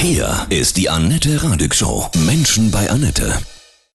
Hier ist die Annette Radig Show. Menschen bei Annette.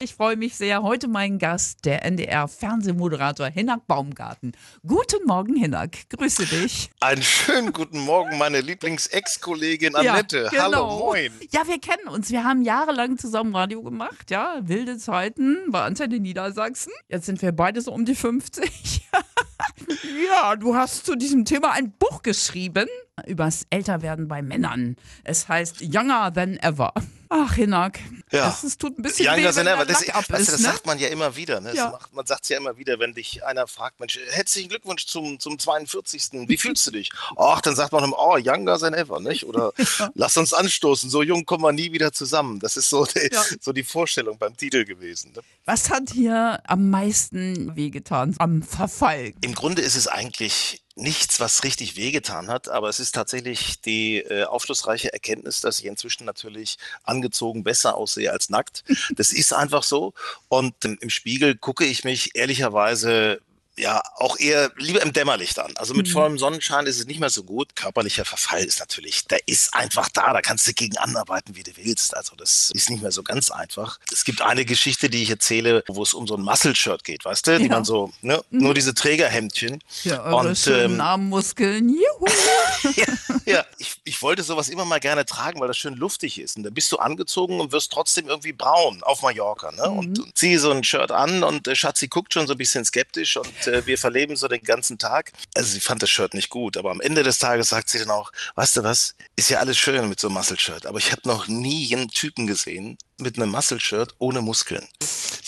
Ich freue mich sehr. Heute mein Gast, der NDR-Fernsehmoderator Hinak Baumgarten. Guten Morgen, Hinak. Grüße dich. Einen schönen guten Morgen, meine Lieblings-Ex-Kollegin Annette. Ja, genau. Hallo, moin. Ja, wir kennen uns. Wir haben jahrelang zusammen Radio gemacht. Ja, wilde Zeiten bei Antenne Niedersachsen. Jetzt sind wir beide so um die 50. ja, du hast zu diesem Thema ein Buch geschrieben übers Älterwerden bei Männern. Es heißt Younger Than Ever. Ach, Hinak. Ja. Das, das tut ein bisschen Younger weh, than wenn ever. Das, ab weißt du, das ne? sagt man ja immer wieder. Ne? Das Ja. Macht, man sagt es ja immer wieder, wenn dich einer fragt, Mensch, herzlichen Glückwunsch zum, zum 42. Wie fühlst du dich? Ach, dann sagt man immer, oh, younger than ever, nicht? Oder lass uns anstoßen, so jung kommen wir nie wieder zusammen. Das ist so die, Ja. so die Vorstellung beim Titel gewesen. Ne? Was hat hier am meisten wehgetan am Verfall? Im Grunde ist es eigentlich nichts, was richtig wehgetan hat, aber es ist tatsächlich die äh, aufschlussreiche Erkenntnis, dass ich inzwischen natürlich angezogen besser aussehe als nackt. Das ist einfach so. Und ähm, im Spiegel gucke ich mich ehrlicherweise ja auch eher lieber im Dämmerlicht an. Also mit Mhm. vollem Sonnenschein ist es nicht mehr so gut. Körperlicher Verfall ist natürlich, der ist einfach da. Da kannst du gegen anarbeiten, wie du willst. Also das ist nicht mehr so ganz einfach. Es gibt eine Geschichte, die ich erzähle, wo es um so ein Muscle-Shirt geht, weißt du, die Ja. man so, ne, nur diese Trägerhemdchen. Ja, eure Und, ähm, Armmuskeln. Juhu. ja, ja. Ich, ich wollte sowas immer mal gerne tragen, weil das schön luftig ist. Und dann bist du angezogen und wirst trotzdem irgendwie braun auf Mallorca. Ne? Und, und ziehe so ein Shirt an und äh, Schatzi guckt schon so ein bisschen skeptisch und äh, wir verleben so den ganzen Tag. Also sie fand das Shirt nicht gut, aber am Ende des Tages sagt sie dann auch, weißt du was, ist ja alles schön mit so einem Muscle-Shirt, aber ich habe noch nie einen Typen gesehen mit einem Muscle-Shirt ohne Muskeln.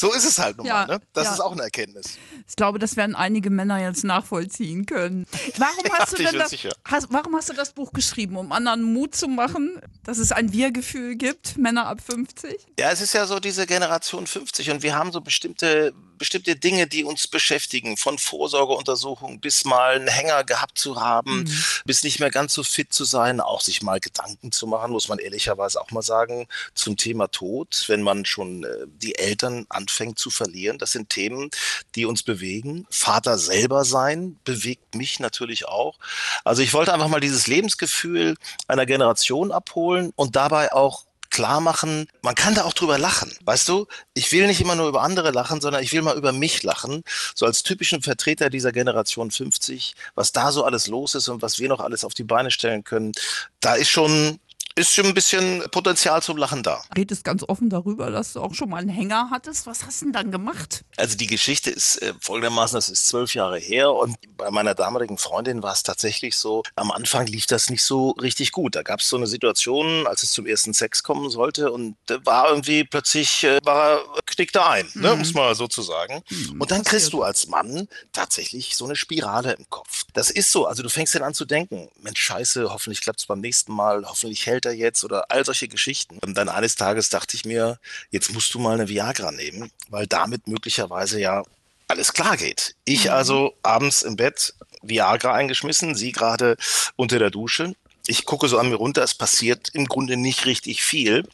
So ist es halt nun Ja, mal. Ne? Das ja. ist auch eine Erkenntnis. Ich glaube, das werden einige Männer jetzt nachvollziehen können. Warum hast, du ich denn das, hast, warum hast du das Buch geschrieben? Um anderen Mut zu machen, dass es ein Wir-Gefühl gibt, Männer ab 50? Ja, es ist ja so diese Generation 50 und wir haben so bestimmte, bestimmte Dinge, die uns beschäftigen, von Vorsorgeuntersuchungen bis mal einen Hänger gehabt zu haben, bis nicht mehr ganz so fit zu sein, auch sich mal Gedanken zu machen, muss man ehrlicherweise auch mal sagen, zum Thema Tod, wenn man schon äh, die Eltern anfängt zu verlieren. Das sind Themen, die uns bewegen. Vater selber sein bewegt mich natürlich auch. Also ich wollte einfach mal dieses Lebensgefühl einer Generation abholen und dabei auch klar machen, man kann da auch drüber lachen. Weißt du, ich will nicht immer nur über andere lachen, sondern ich will mal über mich lachen. So als typischen Vertreter dieser Generation 50, was da so alles los ist und was wir noch alles auf die Beine stellen können. Da ist schon, ist schon ein bisschen Potenzial zum Lachen da. Redest ganz offen darüber, dass du auch schon mal einen Hänger hattest. Was hast du denn dann gemacht? Also die Geschichte ist äh, folgendermaßen, das ist zwölf Jahre her und bei meiner damaligen Freundin war es tatsächlich so, am Anfang lief das nicht so richtig gut. Da gab es so eine Situation, als es zum ersten Sex kommen sollte und da war irgendwie plötzlich, äh, war er, knickte ein, ne, muss man so zu sagen. Und dann kriegst du als Mann tatsächlich so eine Spirale im Kopf. Das ist so, also du fängst dann an zu denken, Mensch, scheiße, hoffentlich klappt es beim nächsten Mal, hoffentlich hält er jetzt oder all solche Geschichten. Und dann eines Tages dachte ich mir, jetzt musst du mal eine Viagra nehmen, weil damit möglicherweise ja alles klar geht. Ich also abends im Bett Viagra eingeschmissen, sie gerade unter der Dusche. Ich gucke so an mir runter, es passiert im Grunde nicht richtig viel.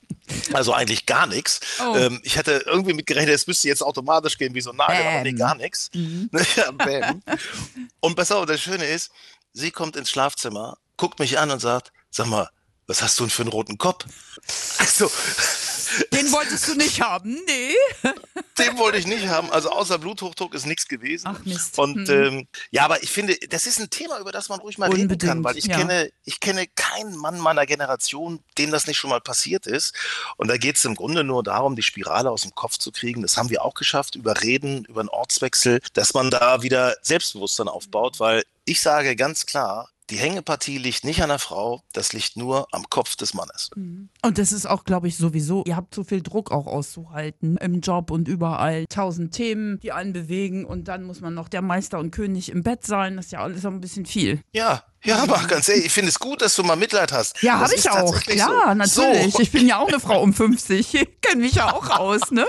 Also eigentlich gar nichts. Oh. Ähm, ich hatte irgendwie mit gerechnet, es müsste jetzt automatisch gehen, wie so ein Nagel, aber nee, gar nichts. Bäm. Und pass auf, das Schöne ist, sie kommt ins Schlafzimmer, guckt mich an und sagt, sag mal, was hast du denn für einen roten Kopf? Also, Den wolltest du nicht haben? Nee. den wollte ich nicht haben. Also außer Bluthochdruck ist nichts gewesen. Ach, Mist. Und Hm. ähm, ja, aber ich finde, das ist ein Thema, über das man ruhig mal reden kann, Unbedingt, weil ich ja. kenne, ich kenne keinen Mann meiner Generation, dem das nicht schon mal passiert ist. Und da geht es im Grunde nur darum, die Spirale aus dem Kopf zu kriegen. Das haben wir auch geschafft, über Reden, über einen Ortswechsel, dass man da wieder Selbstbewusstsein aufbaut, weil ich sage ganz klar, die Hängepartie liegt nicht an der Frau, das liegt nur am Kopf des Mannes. Und das ist auch, glaube ich, sowieso, ihr habt so viel Druck auch auszuhalten im Job und überall. Tausend Themen, die einen bewegen und dann muss man noch der Meister und König im Bett sein. Das ist ja alles so ein bisschen viel. Ja, ja, aber ganz ehrlich, ich finde es gut, dass du mal Mitleid hast. Ja, habe ich auch. Klar, so. natürlich. So. Ich bin ja auch eine Frau um 50. Ich kenne mich ja auch aus, ne?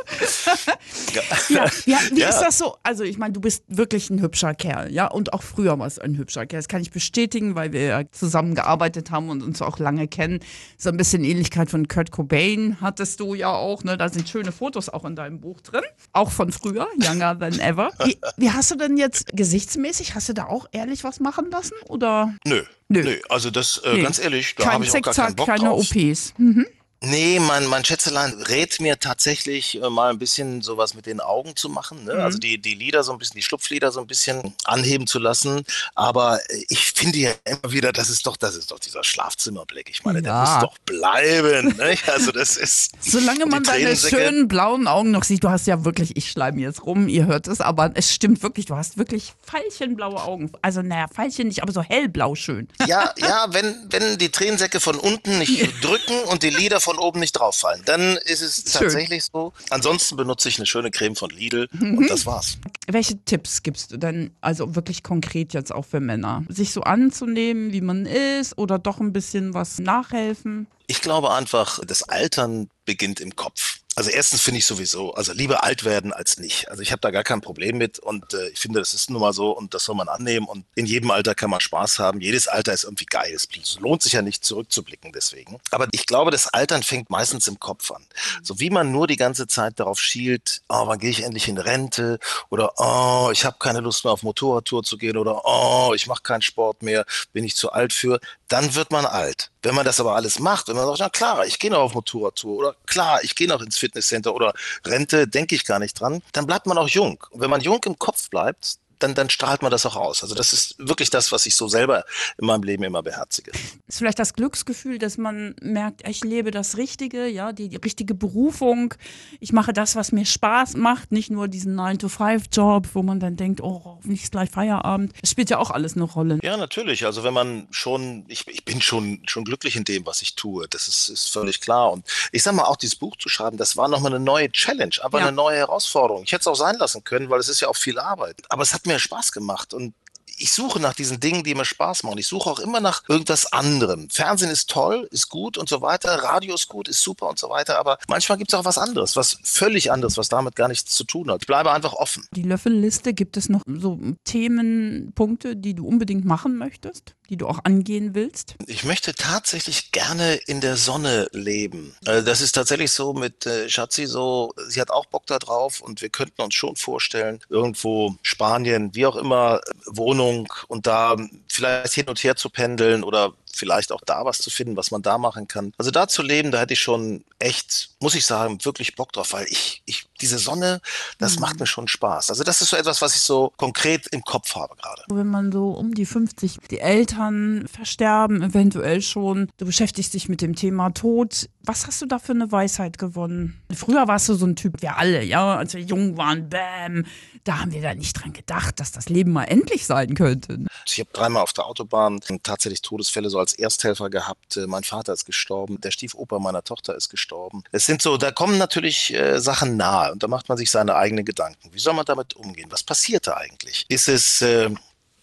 ja, ja, wie Ja. ist das so? Also, ich meine, du bist wirklich ein hübscher Kerl, ja? Und auch früher warst du ein hübscher Kerl. Das kann ich bestätigen, weil wir ja zusammengearbeitet haben und uns auch lange kennen. So ein bisschen Ähnlichkeit von Kurt Cobain hattest du ja auch, ne? Da sind schöne Fotos auch in deinem Buch drin. Auch von früher, Younger Than Ever. Wie, wie hast du denn jetzt gesichtsmäßig, hast du da auch ehrlich was machen lassen? Oder? Nö. Nö. Nö. Also das, äh, Nee. ganz ehrlich, da habe ich auch gar keinen Bock keine drauf. OPs. Mhm. Nee, mein, mein Schätzelein rät mir tatsächlich äh, mal ein bisschen sowas mit den Augen zu machen. Ne? Mhm. Also die, die Lider so ein bisschen, die Schlupflider so ein bisschen anheben zu lassen. Aber äh, ich finde ja immer wieder, das ist doch, das ist doch dieser Schlafzimmerblick. Ich meine, der Ja. muss doch bleiben. Ne? Also das ist. Solange man deine schönen blauen Augen noch sieht, du hast ja wirklich, ich schleim jetzt rum, ihr hört es, aber es stimmt wirklich, du hast wirklich veilchenblaue Augen. Also naja, Veilchen nicht, aber so hellblau schön. Ja, ja, wenn, wenn die Tränensäcke von unten nicht drücken und die Lider von oben nicht drauffallen, dann ist es Schön. tatsächlich so. Ansonsten benutze ich eine schöne Creme von Lidl Mhm. und das war's. Welche Tipps gibst du denn, also wirklich konkret jetzt auch für Männer? Sich so anzunehmen, wie man ist oder doch ein bisschen was nachhelfen? Ich glaube einfach, das Altern beginnt im Kopf. Also erstens finde ich sowieso, also lieber alt werden als nicht. Also ich habe da gar kein Problem mit und äh, ich finde, das ist nun mal so und das soll man annehmen und in jedem Alter kann man Spaß haben. Jedes Alter ist irgendwie geil. Es lohnt sich ja nicht zurückzublicken deswegen. Aber ich glaube, das Altern fängt meistens im Kopf an. So wie man nur die ganze Zeit darauf schielt, oh, wann gehe ich endlich in Rente oder oh, ich habe keine Lust mehr auf Motorradtour zu gehen oder oh, ich mache keinen Sport mehr, bin ich zu alt für, dann wird man alt. Wenn man das aber alles macht, wenn man sagt, na klar, ich gehe noch auf Motorradtour oder klar, ich gehe noch ins Fitnesscenter oder Rente, denke ich gar nicht dran, dann bleibt man auch jung. Und wenn man jung im Kopf bleibt, dann, dann strahlt man das auch aus. Also das ist wirklich das, was ich so selber in meinem Leben immer beherzige. Ist vielleicht das Glücksgefühl, dass man merkt, ich lebe das Richtige, ja, die, die richtige Berufung. Ich mache das, was mir Spaß macht, nicht nur diesen 9-to-5-Job, wo man dann denkt, oh, ist gleich Feierabend. Das spielt ja auch alles eine Rolle. Ja, natürlich. Also wenn man schon, ich, ich bin schon, schon glücklich in dem, was ich tue. Das ist, ist völlig klar. Und ich sag mal, auch dieses Buch zu schreiben, das war nochmal eine neue Challenge, aber Ja. eine neue Herausforderung. Ich hätte es auch sein lassen können, weil es ist ja auch viel Arbeit. Aber es hat mir Spaß gemacht und ich suche nach diesen Dingen, die mir Spaß machen. Ich suche auch immer nach irgendwas anderem. Fernsehen ist toll, ist gut und so weiter. Radio ist gut, ist super und so weiter. Aber manchmal gibt es auch was anderes, was völlig anderes, was damit gar nichts zu tun hat. Ich bleibe einfach offen. Die Löffelliste, gibt es noch so Themenpunkte, die du unbedingt machen möchtest, die du auch angehen willst? Ich möchte tatsächlich gerne in der Sonne leben. Äh, Das ist tatsächlich so mit äh, Schatzi so, sie hat auch Bock da drauf und wir könnten uns schon vorstellen, irgendwo Spanien, wie auch immer, Wohnung und da vielleicht hin und her zu pendeln oder vielleicht auch da was zu finden, was man da machen kann. Also da zu leben, da hätte ich schon echt, muss ich sagen, wirklich Bock drauf, weil ich, ich diese Sonne, das Mhm. macht mir schon Spaß. Also das ist so etwas, was ich so konkret im Kopf habe gerade. Wenn man so um die 50, die Eltern versterben eventuell schon, du beschäftigst dich mit dem Thema Tod. Was hast du da für eine Weisheit gewonnen? Früher warst du so ein Typ, wir alle, ja, als wir jung waren, bam, da haben wir da nicht dran gedacht, dass das Leben mal endlich sein könnte. Ich habe dreimal auf der Autobahn tatsächlich Todesfälle so als Ersthelfer gehabt. Äh, Mein Vater ist gestorben, der Stiefoper meiner Tochter ist gestorben. Es sind so, da kommen natürlich äh, Sachen nahe und da macht man sich seine eigenen Gedanken. Wie soll man damit umgehen? Was passiert da eigentlich? Ist es äh,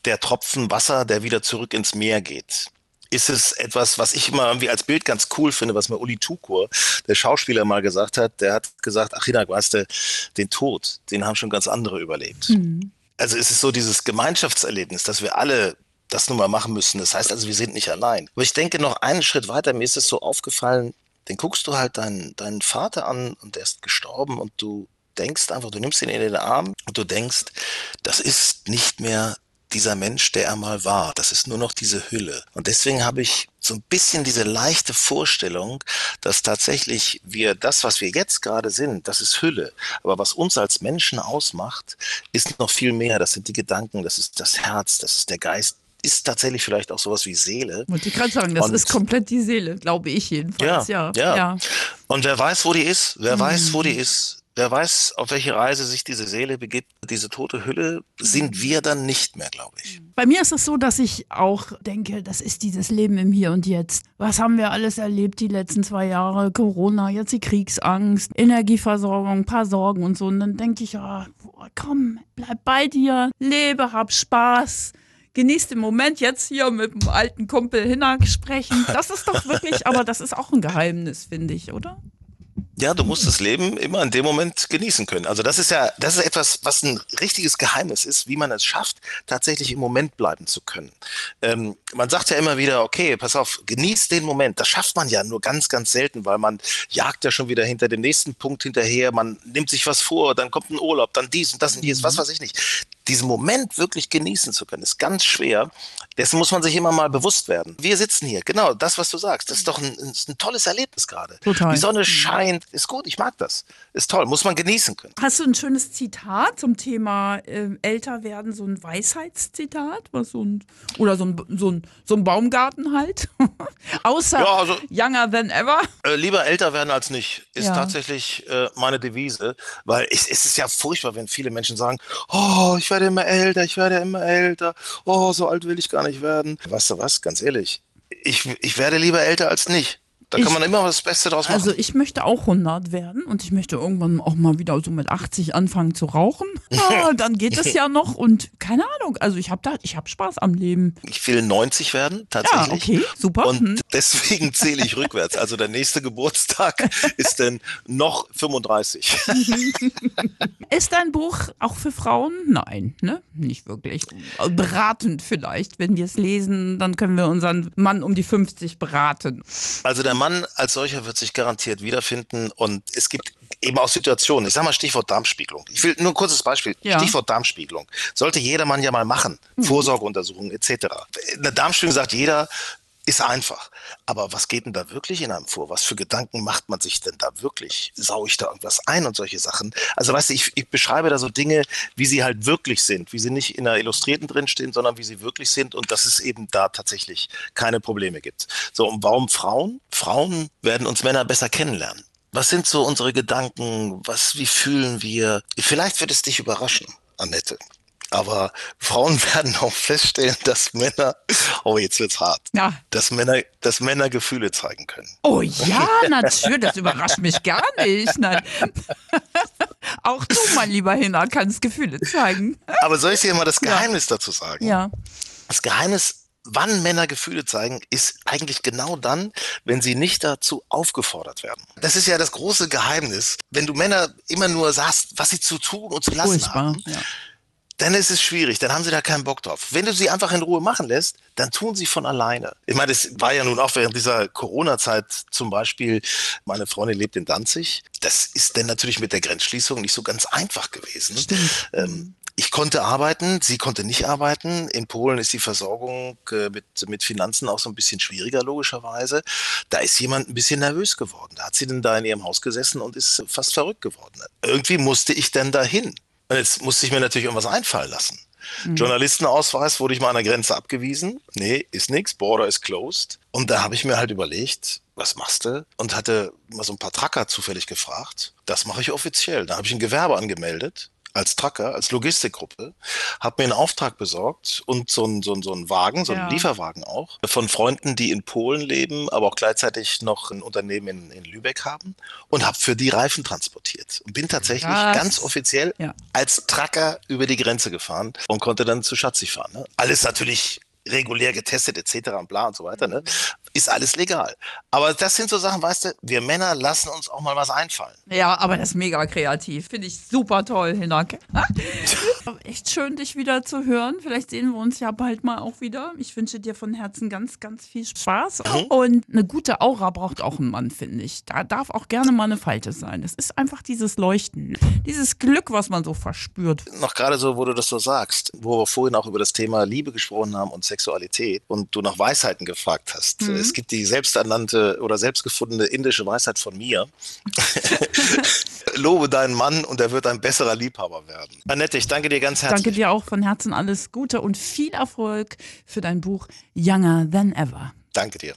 der Tropfen Wasser, der wieder zurück ins Meer geht? Ist es etwas, was ich immer irgendwie als Bild ganz cool finde, was mir Uli Tukur, der Schauspieler, mal gesagt hat? Der hat gesagt, ach Hina, weißt du, den Tod, den haben schon ganz andere überlebt also es ist so dieses Gemeinschaftserlebnis, dass wir alle das nun mal machen müssen. Das heißt also, wir sind nicht allein. Aber ich denke noch einen Schritt weiter, mir ist es so aufgefallen, dann guckst du halt deinen, deinen Vater an und der ist gestorben und du denkst einfach, du nimmst ihn in den Arm und du denkst, das ist nicht mehr dieser Mensch, der er mal war. Das ist nur noch diese Hülle. Und deswegen habe ich so ein bisschen diese leichte Vorstellung, dass tatsächlich wir das, was wir jetzt gerade sind, das ist Hülle. Aber was uns als Menschen ausmacht, ist noch viel mehr. Das sind die Gedanken, das ist das Herz, das ist der Geist, ist tatsächlich vielleicht auch sowas wie Seele. Wollte ich gerade sagen, das Und- ist komplett die Seele, glaube ich jedenfalls. Ja, ja. ja. Und wer weiß, wo die ist, wer weiß, wo die Mhm. ist, wer weiß, auf welche Reise sich diese Seele begibt, diese tote Hülle, Mhm. sind wir dann nicht mehr, glaube ich. Bei mir ist es so, dass ich auch denke, das ist dieses Leben im Hier und Jetzt. Was haben wir alles erlebt die letzten zwei Jahre? Corona, jetzt die Kriegsangst, Energieversorgung, ein paar Sorgen und so. Und dann denke ich, ja, boah, komm, bleib bei dir, lebe, hab Spaß. Genieß den Moment jetzt hier mit dem alten Kumpel Hinak sprechen. Das ist doch wirklich, aber das ist auch ein Geheimnis, finde ich, oder? Ja, du musst das Leben immer in dem Moment genießen können. Also das ist ja, das ist etwas, was ein richtiges Geheimnis ist, wie man es schafft, tatsächlich im Moment bleiben zu können. Ähm, man sagt ja immer wieder, okay, pass auf, genieß den Moment. Das schafft man ja nur ganz, ganz selten, weil man jagt ja schon wieder hinter dem nächsten Punkt hinterher. Man nimmt sich was vor, dann kommt ein Urlaub, dann dies und das und dies, was weiß ich nicht. Diesen Moment wirklich genießen zu können, ist ganz schwer. Dessen muss man sich immer mal bewusst werden. Wir sitzen hier, genau, das, was du sagst, das ist doch ein, ein tolles Erlebnis gerade. Total. Die Sonne scheint, ist gut, ich mag das. Ist toll, muss man genießen können. Hast du ein schönes Zitat zum Thema äh, älter werden, so ein Weisheitszitat? Was so ein, oder so ein, so, ein, so ein Baumgarten halt? Außer Ja, also- younger than ever. Äh, lieber älter werden als nicht, ist Ja. tatsächlich äh, meine Devise, weil es, es ist ja furchtbar, wenn viele Menschen sagen, oh, ich werde immer älter, ich werde immer älter, oh, so alt will ich gar nicht werden. Weißt du was, ganz ehrlich, ich, ich werde lieber älter als nicht. Da kann Ich- man immer das Beste draus machen. Also ich möchte auch 100 werden und ich möchte irgendwann auch mal wieder so mit 80 anfangen zu rauchen. Ah, dann geht es ja noch und keine Ahnung. Also ich habe da, ich habe Spaß am Leben. ich will 90 werden, Ja, tatsächlich. okay, super. Und Hm. deswegen zähle ich rückwärts. Also der nächste Geburtstag ist dann noch 35. Ist dein Buch auch für Frauen? Nein, ne? Nicht wirklich. Beratend vielleicht. Wenn wir es lesen, dann können wir unseren Mann um die 50 beraten. Also der Mann als solcher wird sich garantiert wiederfinden und es gibt eben auch Situationen. Ich sage mal Stichwort Darmspiegelung. Ich will nur ein kurzes Beispiel. Ja. Stichwort Darmspiegelung. Sollte jeder Mann ja mal machen. Vorsorgeuntersuchungen etc. Eine Darmspiegelung sagt jeder, ist einfach. Aber was geht denn da wirklich in einem vor? Was für Gedanken macht man sich denn da wirklich? Sau ich da irgendwas ein und solche Sachen? Also weißt du, ich, ich beschreibe da so Dinge, wie sie halt wirklich sind, wie sie nicht in einer Illustrierten drinstehen, sondern wie sie wirklich sind und dass es eben da tatsächlich keine Probleme gibt. So, und warum Frauen? Frauen werden uns Männer besser kennenlernen. Was sind so unsere Gedanken? Was, wie fühlen wir? Vielleicht wird es dich überraschen, Annette. Aber Frauen werden auch feststellen, dass Männer, oh, jetzt wird's hart, Ja. dass Männer, dass Männer Gefühle zeigen können. Oh ja, natürlich. Das überrascht mich gar nicht. Nein. Auch du, mein lieber Hinner, kannst Gefühle zeigen. Aber soll ich dir mal das Geheimnis dazu sagen? Ja. Das Geheimnis, wann Männer Gefühle zeigen, ist eigentlich genau dann, wenn sie nicht dazu aufgefordert werden. Das ist ja das große Geheimnis. Wenn du Männer immer nur sagst, was sie zu tun und zu lassen Furchtbar. haben, Ja. Dann ist es schwierig, dann haben sie da keinen Bock drauf. Wenn du sie einfach in Ruhe machen lässt, dann tun sie von alleine. Ich meine, das war ja nun auch während dieser Corona-Zeit zum Beispiel, meine Freundin lebt in Danzig. Das ist dann natürlich mit der Grenzschließung nicht so ganz einfach gewesen. Stimmt. Ähm, ich konnte arbeiten, sie konnte nicht arbeiten. In Polen ist die Versorgung äh, mit, mit Finanzen auch so ein bisschen schwieriger, logischerweise. Da ist jemand ein bisschen nervös geworden. Da hat sie dann da in ihrem Haus gesessen und ist fast verrückt geworden. Irgendwie musste ich dann dahin. Und jetzt musste ich mir natürlich irgendwas einfallen lassen. Journalistenausweis wurde ich mal an der Grenze abgewiesen. Nee, ist nix. Border is closed. Und da habe ich mir halt überlegt, was machst du? Und hatte mal so ein paar Tracker zufällig gefragt. Das mache ich offiziell. Da habe ich ein Gewerbe angemeldet als Tracker, als Logistikgruppe, habe mir einen Auftrag besorgt und so einen so einen- so einen Wagen, so einen Ja. Lieferwagen auch, von Freunden, die in Polen leben, aber auch gleichzeitig noch ein Unternehmen in, in Lübeck haben und habe für die Reifen transportiert. Und bin tatsächlich Krass. ganz offiziell Ja. als Tracker über die Grenze gefahren und konnte dann zu Schatzig fahren. Ne? Alles natürlich regulär getestet etc. und bla und so weiter. Ne? Ist alles legal. Aber das sind so Sachen, weißt du, wir Männer lassen uns auch mal was einfallen. Ja, aber das ist mega kreativ. Finde ich super toll, Hinak. Echt schön, dich wieder zu hören. Vielleicht sehen wir uns ja bald mal auch wieder. Ich wünsche dir von Herzen ganz, ganz viel Spaß. Und eine gute Aura braucht auch ein Mann, finde ich. Da darf auch gerne mal eine Falte sein. Es ist einfach dieses Leuchten, dieses Glück, was man so verspürt. Noch gerade so, wo du das so sagst, wo wir vorhin auch über das Thema Liebe gesprochen haben und Sexualität und du nach Weisheiten gefragt hast. Es gibt die selbsternannte oder selbstgefundene indische Weisheit von mir. Lobe deinen Mann und er wird ein besserer Liebhaber werden. Annette, ich danke dir ganz herzlich. Danke dir auch von Herzen alles Gute und viel Erfolg für dein Buch Younger Than Ever. Danke dir.